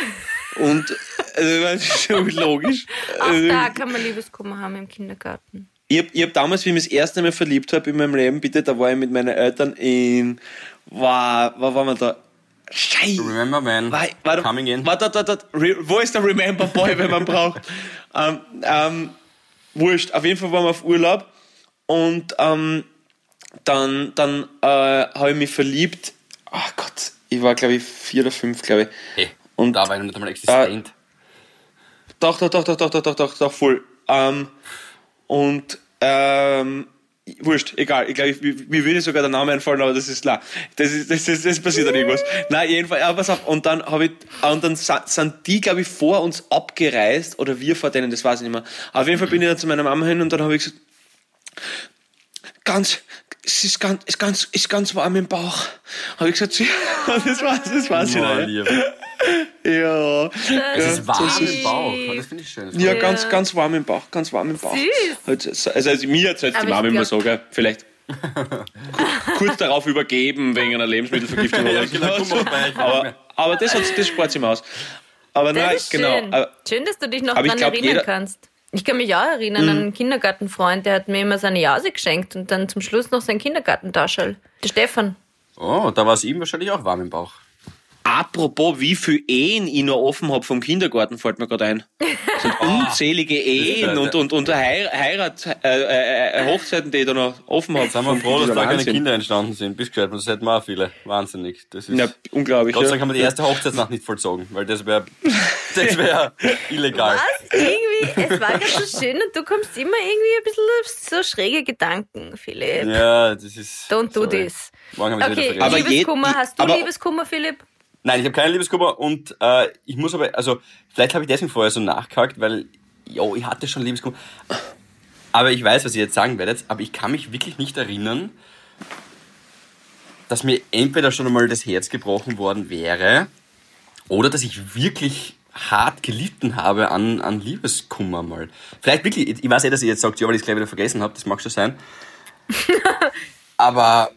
Und also, das ist schon logisch. Auch da kann man Liebeskummer haben im Kindergarten. Ich habe hab damals, wie ich mich das erste Mal verliebt habe in meinem Leben, bitte, da war ich mit meinen Eltern in. War, wo waren wir da? Scheiße. Remember Man. War, war, Coming in. War, da, da, da, wo ist der Remember Boy, wenn man braucht? ähm, ähm, wurscht. Auf jeden Fall waren wir auf Urlaub und ähm, dann, dann äh, habe ich mich verliebt. Ach oh Gott, ich war glaube ich vier oder fünf, glaube ich. Hey, und da war ich noch nicht einmal existent. Äh, doch, doch, doch, doch, doch, doch, doch, doch, doch, voll. Ähm, und ähm, wurscht, egal. Ich glaube, mir würde sogar der Name einfallen, aber das ist klar. Das, ist, das, ist, das passiert dann irgendwas. Nein, jedenfalls, aber pass auf. Und dann habe ich, und dann sind die, glaube ich, vor uns abgereist, oder wir vor denen, das weiß ich nicht mehr. Auf jeden Fall bin ich dann zu meiner Mama hin und dann habe ich gesagt, ganz, es ist ganz, ist ganz, ist ganz warm im Bauch. Habe ich gesagt, das war's, das war's ja. Ja. Es ist warm im Bauch. Das finde ich schön. Ja, ja, ganz, ganz warm im Bauch, ganz warm im Bauch. Süß. Also, also mir hat die Mama immer so, gell? Vielleicht. kurz darauf übergeben wegen einer Lebensmittelvergiftung oder so. Genau, aber, aber das, hat, das spart sich aus. Aber das nein, ist genau. Schön. Aber, schön, dass du dich noch daran erinnern jeder, kannst. Ich kann mich auch erinnern mhm. an einen Kindergartenfreund, der hat mir immer seine Jase geschenkt und dann zum Schluss noch sein Kindergartentaschel. Der Stefan. Oh, da war es ihm wahrscheinlich auch warm im Bauch. Apropos, wie viele Ehen ich noch offen habe vom Kindergarten, fällt mir gerade ein. Das sind unzählige Ehen und, und, und Heirat, äh, äh, äh, Hochzeiten, die ich da noch offen habe. Sind wir froh, dass da Wahnsinn. keine Kinder entstanden sind. Bis gescheit, das hätten wir auch viele. Wahnsinnig. Das ist ja, unglaublich. Gott sei Dank haben wir die erste Hochzeitsnacht nicht vollzogen, weil das wäre das wär illegal. Was? Irgendwie, es war ganz so schön und du kommst immer irgendwie ein bisschen auf so schräge Gedanken, Philipp. Ja, das ist. Don't do sorry. this. Morgen okay, aber Liebeskummer, hast du Liebeskummer, Philipp? Nein, ich habe keinen Liebeskummer und äh, ich muss aber, also vielleicht habe ich deswegen vorher so nachgehakt, weil, jo, ich hatte schon Liebeskummer. Aber ich weiß, was ihr jetzt sagen werdet, aber ich kann mich wirklich nicht erinnern, dass mir entweder schon einmal das Herz gebrochen worden wäre oder dass ich wirklich hart gelitten habe an, an Liebeskummer mal. Vielleicht wirklich, ich weiß eh, dass ihr jetzt sagt, ja, weil ich es gleich wieder vergessen habe, das mag schon sein. Aber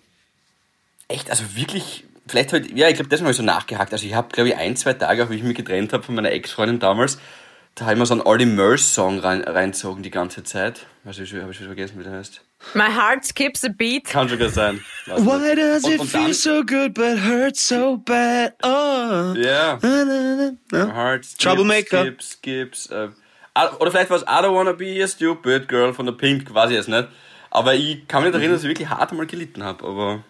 echt, also wirklich, vielleicht halt, ja, ich glaube, das habe ich so nachgehakt. Also ich habe, glaube ich, ein, zwei Tage, auch wie ich mich getrennt habe von meiner Ex-Freundin damals, da habe ich mir so einen Ollie Murs-Song rein, reinzogen die ganze Zeit. Weiß ich, habe ich schon vergessen, wie der heißt. My heart skips a beat. Kann sogar sein. Why does Und- it und feel so good but hurt so bad? Oh. Ja. Na, na, na, na. Heart skips, Troublemaker. Skips, skips. Ah, oder vielleicht war es I don't wanna be a stupid girl von der Pink, weiß ich jetzt nicht. Aber ich kann mich nicht erinnern, dass ich wirklich hart einmal gelitten habe. Aber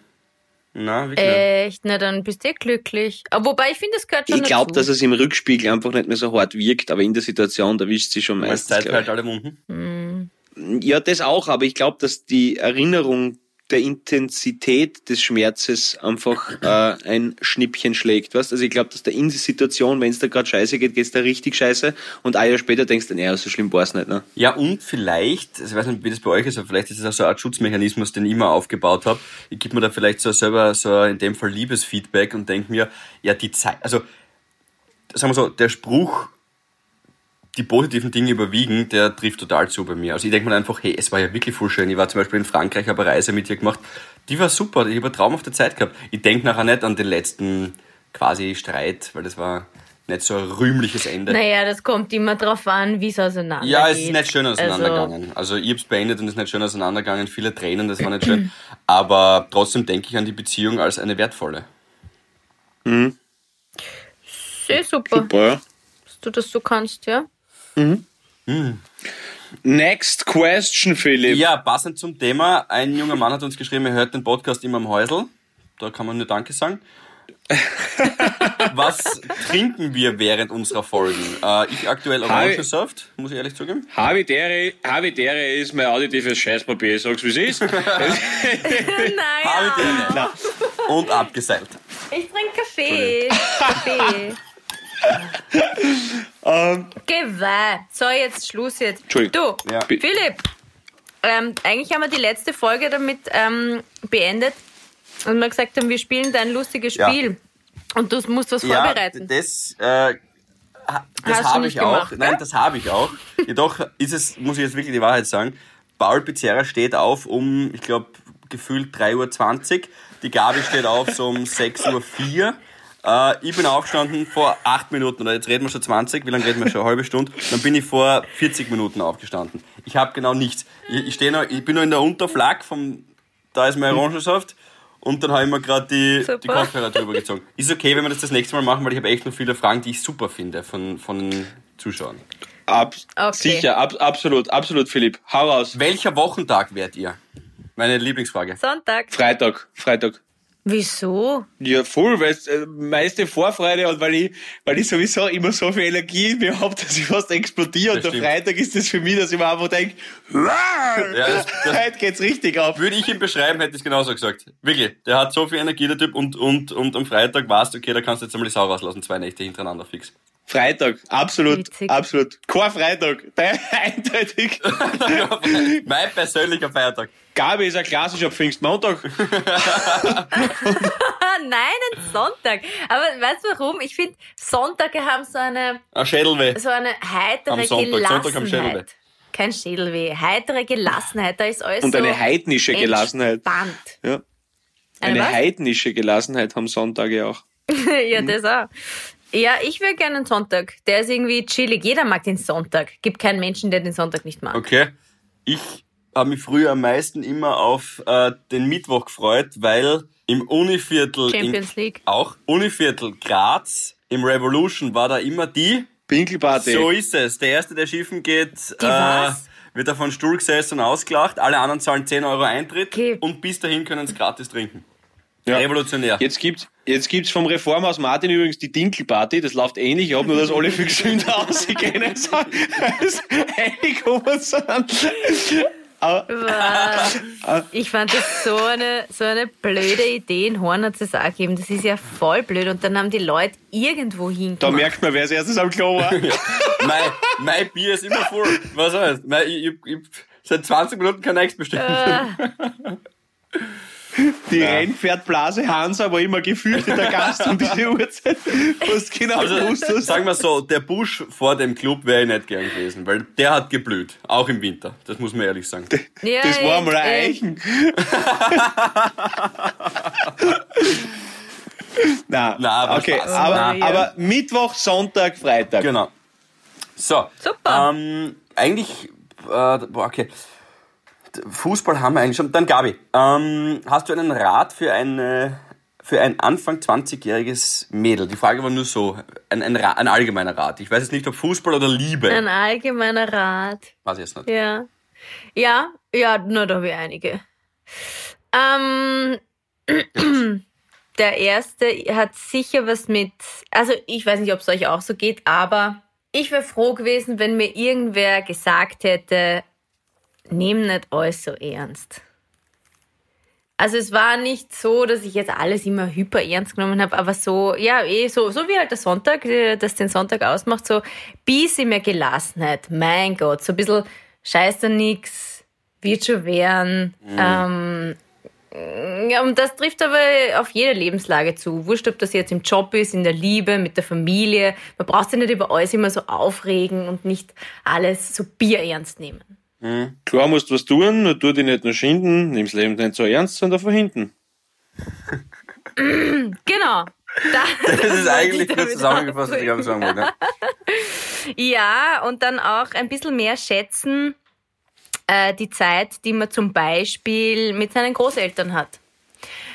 na, wirklich. Echt, na dann bist du eh glücklich. Aber wobei ich finde, das gehört schon Ich glaube, dass es im Rückspiegel einfach nicht mehr so hart wirkt, aber in der Situation, da wischt sie schon meistens. Zeit halt alle Wunden. Ja, das auch, aber ich glaube, dass die Erinnerung der Intensität des Schmerzes einfach äh, ein Schnippchen schlägt. Weißt? Also ich glaube, dass da in der Situation, wenn es da gerade scheiße geht, geht's da richtig scheiße und ein Jahr später denkst du, naja, so schlimm war's nicht. Ne? Ja, und vielleicht, also ich weiß nicht, wie das bei euch ist, aber vielleicht ist es auch so eine Art Schutzmechanismus, den ich immer aufgebaut habe. Ich gebe mir da vielleicht so selber so in dem Fall Liebesfeedback und denke mir, ja, die Zeit, also sagen wir so, der Spruch, die positiven Dinge überwiegen, der trifft total zu bei mir. Also ich denke mir einfach, hey, es war ja wirklich voll schön. Ich war zum Beispiel in Frankreich, habe eine Reise mit ihr gemacht. Die war super, ich habe eine traumhafte Zeit gehabt. Ich denke nachher nicht an den letzten quasi Streit, weil das war nicht so ein rühmliches Ende. Naja, das kommt immer drauf an, wie es auseinandergeht. Ja, es ist nicht schön Also, auseinandergegangen. Also, ich hab's beendet und es ist nicht schön auseinandergegangen. Viele Tränen, das war nicht schön. Aber trotzdem denke ich an die Beziehung als eine wertvolle. sehr super, Super, ja. dass du das so kannst, ja. Next question, Philipp. Ja, passend zum Thema. Ein junger Mann hat uns geschrieben, er hört den Podcast immer am Häusl. Da kann man nur Danke sagen. Was trinken wir während unserer Folgen? Äh, ich aktuell Orangensaft, muss ich ehrlich zugeben. Habitäre ist mein auditives Scheißpapier, ich sag's wie es ist. Naja, Habitäre. Und abgeseilt. ich trinke Kaffee. Kaffee. Geweih. So, jetzt Schluss jetzt. Entschuldigung. Du, Ja. Philipp, ähm, eigentlich haben wir die letzte Folge damit ähm, beendet und wir gesagt haben, wir spielen dein lustiges Ja. Spiel. Und du musst was Ja, vorbereiten. das, äh, das Hast du habe nicht ich auch. gemacht, Nein, gell? das habe ich auch. Jedoch ist es, muss ich jetzt wirklich die Wahrheit sagen, Paul Pizzerra steht auf um, ich glaube, gefühlt 3.20 Uhr. Die Gabi steht auf so um 6.04 Uhr. Äh, ich bin aufgestanden vor 8 Minuten, oder jetzt reden wir schon 20, wie lange reden wir schon? Eine halbe Stunde. Dann bin ich vor 40 Minuten aufgestanden. Ich habe genau nichts. Ich, ich, steh noch, ich bin noch in der Unterflag vom, da ist mein Orangensaft. Und dann habe ich mir gerade die, Super. die Kopfhörer drüber gezogen. Ist okay, wenn wir das das nächste Mal machen, weil ich habe echt noch viele Fragen, die ich super finde von, von den Zuschauern. Ab, Okay. Sicher, ab, absolut, absolut, Philipp. Hau raus. Welcher Wochentag wärt ihr? Meine Lieblingsfrage. Sonntag. Freitag, Freitag. Wieso? Ja, voll, weil äh, meiste Vorfreude und weil ich, weil ich sowieso immer so viel Energie in mir habe, dass ich fast explodiere. Und Das der stimmt. Freitag ist das für mich, dass ich mir einfach denke, das- das- heute geht's richtig ab. Würde ich ihn beschreiben, hätte ich es genauso gesagt. Wirklich. Der hat so viel Energie, der Typ. Und, und, und am Freitag weißt du, okay, da kannst du jetzt einmal die Sau rauslassen. Zwei Nächte hintereinander fix. Freitag, absolut, Witzig. absolut. Kein Freitag, eindeutig. mein persönlicher Feiertag. Gabi ist ein klassischer Pfingstmontag. Nein, ein Sonntag. Aber weißt du warum? Ich finde, Sonntage haben so eine, Ein Schädelweh. so eine heitere Am Sonntag. Sonntag am Schädelweh. Gelassenheit. Kein Schädelweh. Heitere Gelassenheit. Da ist alles Und so eine heidnische Gelassenheit. Entspannt. Ja. Eine Eine heidnische Gelassenheit haben Sonntage auch. ja, das auch. Ja, ich will gerne einen Sonntag. Der ist irgendwie chillig. Jeder mag den Sonntag. Gibt keinen Menschen, der den Sonntag nicht mag. Okay. Ich habe mich früher am meisten immer auf äh, den Mittwoch gefreut, weil im Univiertel Champions in, League. auch Univiertel Graz im Revolution war da immer die Pinkelparty. So ist es. Der Erste, der schiffen geht, Die was? wird auf einen Stuhl gesessen und ausgelacht. Alle anderen zahlen 10 Euro Eintritt Okay. und bis dahin können sie gratis trinken. Ja. Revolutionär. Jetzt gibt's, jetzt gibt's vom Reformhaus Martin übrigens die Dinkelparty. Das läuft ähnlich ab, nur dass alle viel gesünder ausgehen. Also, sind. Wow. Ich fand das so eine, so eine blöde Idee. In Horn hat es auch gegeben. Das ist ja voll blöd. Und dann haben die Leute irgendwo da hingekommen. merkt man, wer als erstes am Klo war. mein, mein Bier ist immer voll. Was heißt? Mein, ich, ich, ich, seit 20 Minuten kein Next bestellt. Die Rennpferdblase Hansa war immer gefürchteter Gast um diese Uhrzeit. Was genau Also, gewusst hast. sagen wir so, der Busch vor dem Club wäre ich nicht gern gewesen, weil der hat geblüht, auch im Winter. Das muss man ehrlich sagen. Ja, Das war mal ein Eichen. Nein, Na, aber okay, Spaß. aber, ja. aber Mittwoch, Sonntag, Freitag. Genau. So. Super. Ähm, eigentlich, äh, boah, Fußball haben wir eigentlich schon. Dann Gabi, ähm, hast du einen Rat für eine für ein Anfang 20-jähriges Mädel? Die Frage war nur so, ein, ein, ein allgemeiner Rat. Ich weiß jetzt nicht, ob Fußball oder Liebe. Ein allgemeiner Rat. Weiß ich jetzt nicht. Ja. Ja, ja, nur da habe ich einige. Ähm, der erste hat sicher was mit, also ich weiß nicht, ob es euch auch so geht, aber ich wäre froh gewesen, wenn mir irgendwer gesagt hätte, nehm nicht alles so ernst. Also es war nicht so, dass ich jetzt alles immer hyper ernst genommen habe, aber so, ja, eh, so, so wie halt der Sonntag, äh, das den Sonntag ausmacht, so bisschen mehr Gelassenheit. Mein Gott, so ein bisschen scheiß da nix, wird schon werden. Ähm, ja, und das trifft aber auf jede Lebenslage zu. Wurscht, ob das jetzt im Job ist, in der Liebe, mit der Familie. Man braucht sich nicht über alles immer so aufregen und nicht alles so bierernst nehmen. Klar musst du was tun, nur tu dich nicht nur schinden, nimm's Leben nicht so ernst, sondern von hinten. Genau. Da, Das ist eigentlich kurz zusammengefasst, was ich gerade sagen wollte. Ja, und dann auch ein bisschen mehr schätzen äh, die Zeit, die man zum Beispiel mit seinen Großeltern hat.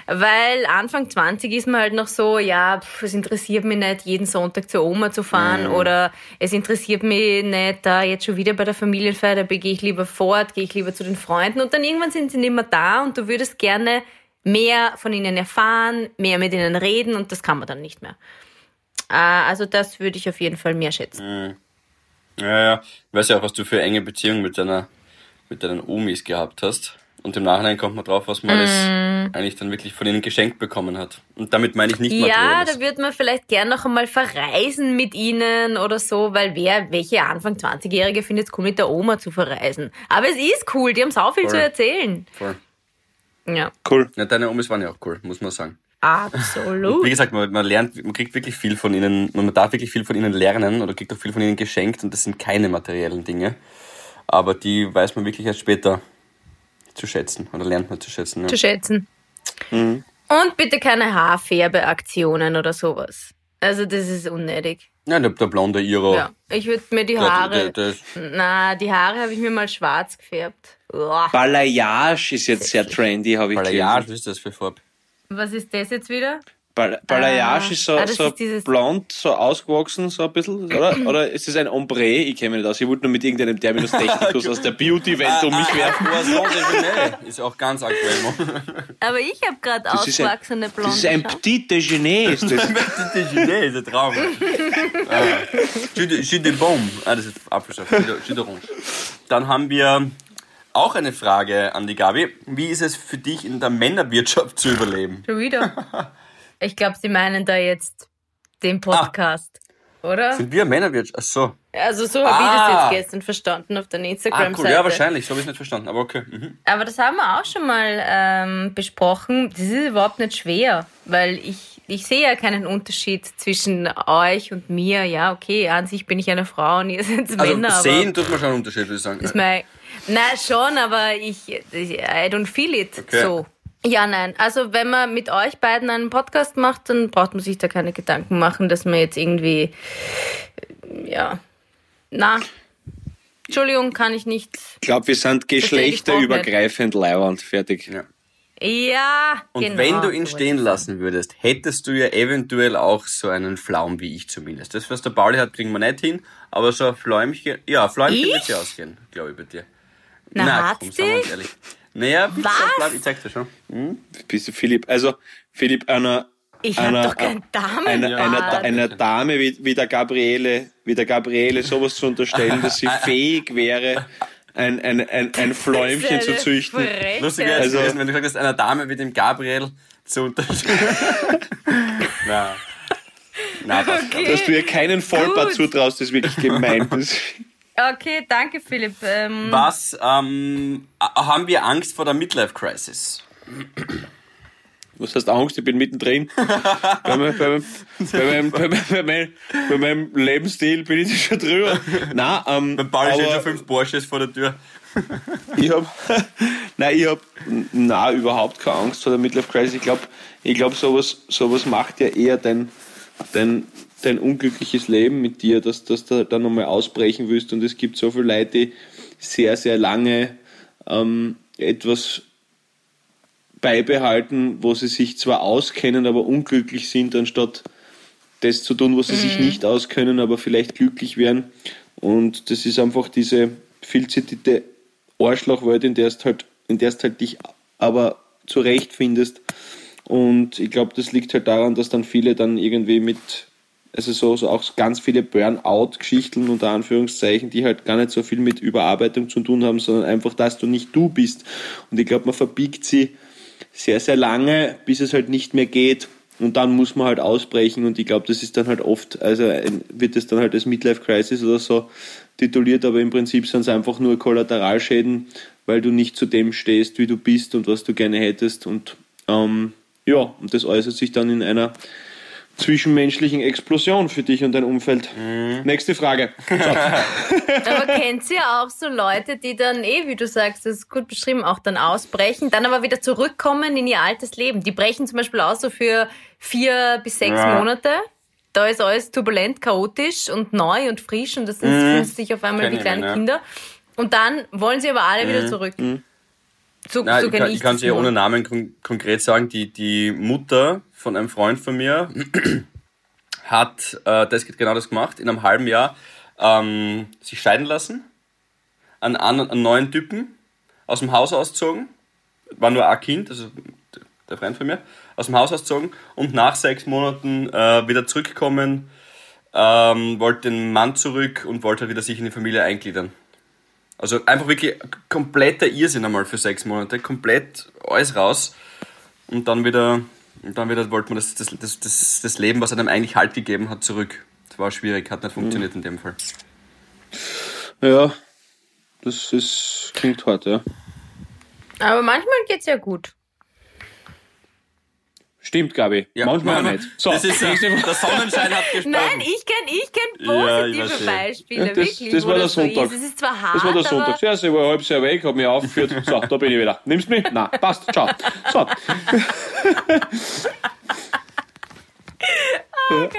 Weil Anfang 20 ist man halt noch so, ja, pf, es interessiert mich nicht, jeden Sonntag zur Oma zu fahren oder es interessiert mich nicht, da jetzt schon wieder bei der Familienfeier, da gehe ich lieber fort, gehe ich lieber zu den Freunden und dann irgendwann sind sie nicht mehr da und du würdest gerne mehr von ihnen erfahren, mehr mit ihnen reden und das kann man dann nicht mehr. Äh, also das würde ich auf jeden Fall mehr schätzen. Ja, ja. Ich weiß ja auch, was du für enge Beziehungen mit deiner, mit deinen Omis gehabt hast. Und im Nachhinein kommt man drauf, was man alles eigentlich dann wirklich von ihnen geschenkt bekommen hat. Und damit meine ich nicht Ja, materielles. da wird man vielleicht gern noch einmal verreisen mit ihnen oder so, weil wer, welche Anfang 20-Jährige findet es cool, mit der Oma zu verreisen? Aber es ist cool, die haben sau viel Voll. zu erzählen. Voll. Ja, Cool. Ja, deine Omis waren ja auch cool, muss man sagen. Wie absolut. gesagt, man, man lernt, man kriegt wirklich viel von ihnen, man darf wirklich viel von ihnen lernen oder kriegt auch viel von ihnen geschenkt und das sind keine materiellen Dinge. Aber die weiß man wirklich erst später zu schätzen oder lernt man zu schätzen. Ja. zu schätzen. Mhm. Und bitte keine Haarfärbeaktionen oder sowas. Also das ist unnötig. Ja, der, der blonde Iro. Ja, ich würde mir die Haare, der, na, die Haare habe ich mir mal schwarz gefärbt. Uah. Balayage ist jetzt sehr trendy, habe ich gelesen. was ist das für Farbe? Was ist das jetzt wieder? Bal Balayage Ah. ist so, Ah, so ist blond, so ausgewachsen, so ein bisschen, oder? Oder ist es ein Ombre? Ich kenne mich nicht aus. Ich wollte nur mit irgendeinem Terminus technicus aus der Beauty-Welt um mich werfen. Poisson de Genève. Ist auch ganz aktuell. Aber ich habe gerade ist ein, ausgewachsene blonde das ist ein. Petit Déjeuner. Ist das. Die Genève, der Traum. ah. Jus de- Bombe. Ah, das ist Apfelsaft. Jus de- Jus d'Orange. Dann haben wir auch eine Frage an die Gabi. Wie ist es für dich in der Männerwirtschaft zu überleben? Schon wieder. Ich glaube, Sie meinen da jetzt den Podcast, oder? Sind wir Männerwirtschaft? Ach so. Also so habe Ah. ich das jetzt gestern verstanden auf der Ah, Instagram-Seite. cool. Ja, wahrscheinlich. So habe ich nicht verstanden. Aber okay. Mhm. Aber das haben wir auch schon mal ähm, besprochen. Das ist überhaupt nicht schwer, weil ich, ich sehe ja keinen Unterschied zwischen euch und mir. Ja, okay, an sich bin ich eine Frau und ihr seid Also Männer, sehen aber tut man schon einen Unterschied, würde ich sagen. ist mein, na schon, aber ich, ich I don't feel it Okay. so. Ja, nein. Also wenn man mit euch beiden einen Podcast macht, dann braucht man sich da keine Gedanken machen, dass man jetzt irgendwie, äh, ja, na, Entschuldigung, kann ich nicht. Ich glaube, wir sind geschlechterübergreifend leiwand. Fertig. Ja. Ja, Und genau. wenn du ihn so stehen lassen würdest, hättest du ja eventuell auch so einen Flaum wie ich zumindest. Das, was der Pauli hat, kriegen wir nicht hin, aber so ein Fläumchen, ja, ein Fläumchen Ich? wird ja ausgehen, glaube ich, bei dir. Na, hat's komm, sagen wir uns dich? ehrlich. Naja, bitte, Was? ich zeig's dir schon. Bist du Philipp? Also, Philipp, einer, Ich hab einer, doch kein Damenbart. einer, Ja, einer, bitte. einer Dame wie, wie der Gabriele, wie der Gabriele sowas zu unterstellen, dass sie fähig wäre, ein, ein, ein, ein Fläumchen zu züchten. Lustig wäre es Also- gewesen, wenn du gesagt hast, einer Dame wie dem Gabriel zu unterstellen. Na. Na, das Okay. Dass du ihr keinen Vollbart Gut. zutraust, ist wirklich gemein. Okay, danke Philipp. Ähm, Was ähm, haben wir Angst vor der Midlife Crisis? Was heißt Angst? Ich bin mittendrin. bei, meinem, bei, meinem, bei, meinem, bei, meinem, bei, meinem, Lebensstil bin ich schon drüber. Nein, ähm, Beim Ball stehen schon fünf Porsches vor der Tür. ich hab, nein, ich hab, na überhaupt keine Angst vor der Midlife Crisis. Ich glaube, ich glaube, sowas, sowas macht ja eher dein, dein, dein unglückliches Leben mit dir, dass, dass du dann nochmal ausbrechen willst. Und es gibt so viele Leute, die sehr, sehr lange ähm, etwas beibehalten, wo sie sich zwar auskennen, aber unglücklich sind, anstatt das zu tun, was sie mhm. sich nicht auskennen, aber vielleicht glücklich wären. Und das ist einfach diese viel zitierte Arschlochwelt, in der du halt, in der du halt dich aber zurechtfindest. Und ich glaube, das liegt halt daran, dass dann viele dann irgendwie mit, also so, so auch ganz viele Burnout-Geschichten unter Anführungszeichen, die halt gar nicht so viel mit Überarbeitung zu tun haben, sondern einfach, dass du nicht du bist. Und ich glaube, man verbiegt sie sehr, sehr lange, bis es halt nicht mehr geht. Und dann muss man halt ausbrechen und ich glaube, das ist dann halt oft, also wird es dann halt als Midlife Crisis oder so tituliert, aber im Prinzip sind es einfach nur Kollateralschäden, weil du nicht zu dem stehst, wie du bist und was du gerne hättest. Und ähm, ja, und das äußert sich dann in einer zwischenmenschlichen Explosion für dich und dein Umfeld. Mhm. Nächste Frage. Aber kennt ihr auch so Leute, die dann eh, wie du sagst, das ist gut beschrieben, auch dann ausbrechen, dann aber wieder zurückkommen in ihr altes Leben? Die brechen zum Beispiel aus so für vier bis sechs ja. Monate. Da ist alles turbulent, chaotisch und neu und frisch und das ist, mhm. fühlt sich auf einmal Kenn wie kleine ja. Kinder. Und dann wollen sie aber alle mhm. wieder zurück. Mhm. So, Nein, so ich, kann, ich kann es ja ohne Namen kon konkret sagen, die, die Mutter von einem Freund von mir hat äh, das genau das gemacht, in einem halben Jahr ähm, sich scheiden lassen, einen, einen neuen Typen aus dem Haus ausgezogen, war nur ein Kind, also der Freund von mir, aus dem Haus ausgezogen und nach sechs Monaten äh, wieder zurückkommen, ähm, wollte den Mann zurück und wollte halt wieder sich in die Familie eingliedern. Also einfach wirklich kompletter Irrsinn einmal für sechs Monate, komplett alles raus und dann wieder, und dann wieder wollte man das, das, das, das, das Leben, was einem eigentlich Halt gegeben hat, zurück. Das war schwierig, hat nicht funktioniert mhm. in dem Fall. Ja, das ist, klingt hart, ja. Aber manchmal geht's ja gut. Stimmt, Gabi. Ja, Manchmal nicht. So, das ist, der Sonnenschein hat gesprochen. Nein, ich kenne ich kenn positive ja, Beispiele. das, wirklich, das war der Sonntag. So das ist zwar hart, Das war der Sonntag. Ja, sie war halb sehr weg, hab mich aufgeführt. So, da bin ich wieder. Nimmst du mich? Nein, passt. Ciao. So. Oh Gott.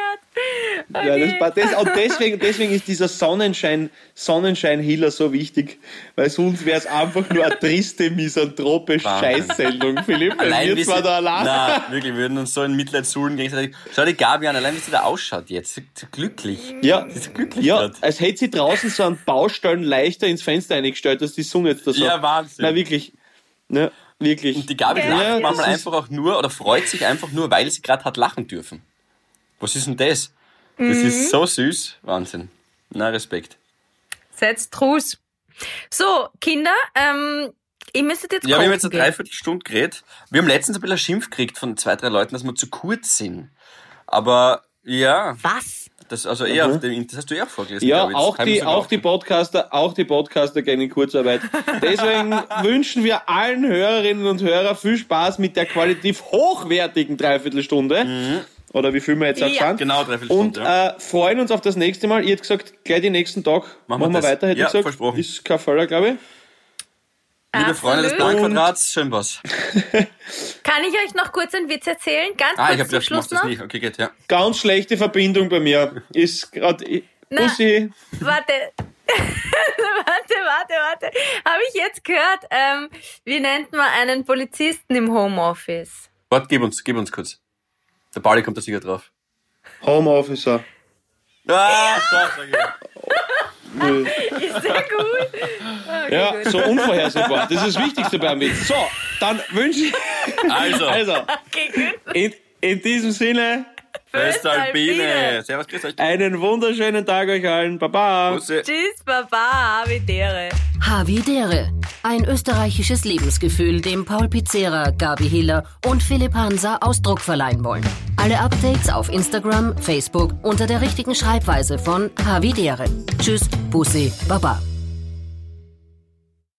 Okay. Ja, das, das, und deswegen, deswegen ist dieser Sonnenschein, Sonnenschein-Healer so wichtig, weil sonst wäre es einfach nur eine triste, misanthrope Scheißsendung, Philipp. Allein wir zwar da allein. Nein, wirklich, wir würden uns so in Mitleid suhlen gegenseitig. Schau die Gabi an, allein wie sie da ausschaut jetzt. Sie ist glücklich. Ja, sie ist glücklich ja als hätte sie draußen so einen Baustellen leichter ins Fenster eingestellt, dass die Sonne jetzt da so. Ja, Wahnsinn. Na, wirklich. Ne, wirklich. Und die Gabi ja, lacht manchmal einfach auch nur oder freut sich einfach nur, weil sie gerade hat lachen dürfen. Was ist denn das? Das mhm. ist so süß. Wahnsinn. Na, Respekt. Setzt Truß. So, Kinder, ähm, ihr müsstet jetzt Ja, wir haben jetzt eine Dreiviertelstunde geredet. Wir haben letztens ein bisschen Schimpf gekriegt von zwei, drei Leuten, dass wir zu kurz sind. Aber ja. Was? Das, also eher mhm. auf dem, das hast du eher vorgelesen. Ja, auch die, auch die Podcaster, auch die Podcaster gehen in Kurzarbeit. Deswegen wünschen wir allen Hörerinnen und Hörern viel Spaß mit der qualitativ hochwertigen Dreiviertelstunde. Mhm. Oder wie viel wir jetzt auch ja. sind. Genau, drei Und äh, freuen uns auf das nächste Mal. Ihr habt gesagt, gleich den nächsten Tag machen, machen wir, weiter, hätte ja, ich gesagt. Versprochen. Ist kein Fehler, glaube ich. Liebe Absolut. Freunde des Bahnquadrats, schön was. Kann ich euch noch kurz einen Witz erzählen? Ganz ah, kurz ich habe das Schluss das nicht. Okay, geht, ja. Ganz schlechte Verbindung bei mir. Ist gerade Bussi. Warte. warte, warte, warte. Habe ich jetzt gehört, ähm, wie nennt man einen Polizisten im Homeoffice? Warte, gib uns, gib uns kurz. Der Bali kommt da sicher drauf. Home Officer. Ah, ja. Ist sehr gut. Okay, ja, gut. so unvorhersehbar. Das ist das Wichtigste beim Witz. So, dann wünsche ich. Also. also okay, in, in diesem Sinne. Föstalpine. Servus, grüß euch. Einen wunderschönen Tag euch allen. Baba. Bussi. Tschüss, Baba. Havidere. Havidere. Ein österreichisches Lebensgefühl, dem Paul Pizzera, Gabi Hiller und Philipp Hansa Ausdruck verleihen wollen. Alle Updates auf Instagram, Facebook unter der richtigen Schreibweise von Havidere. Tschüss, Bussi, Baba.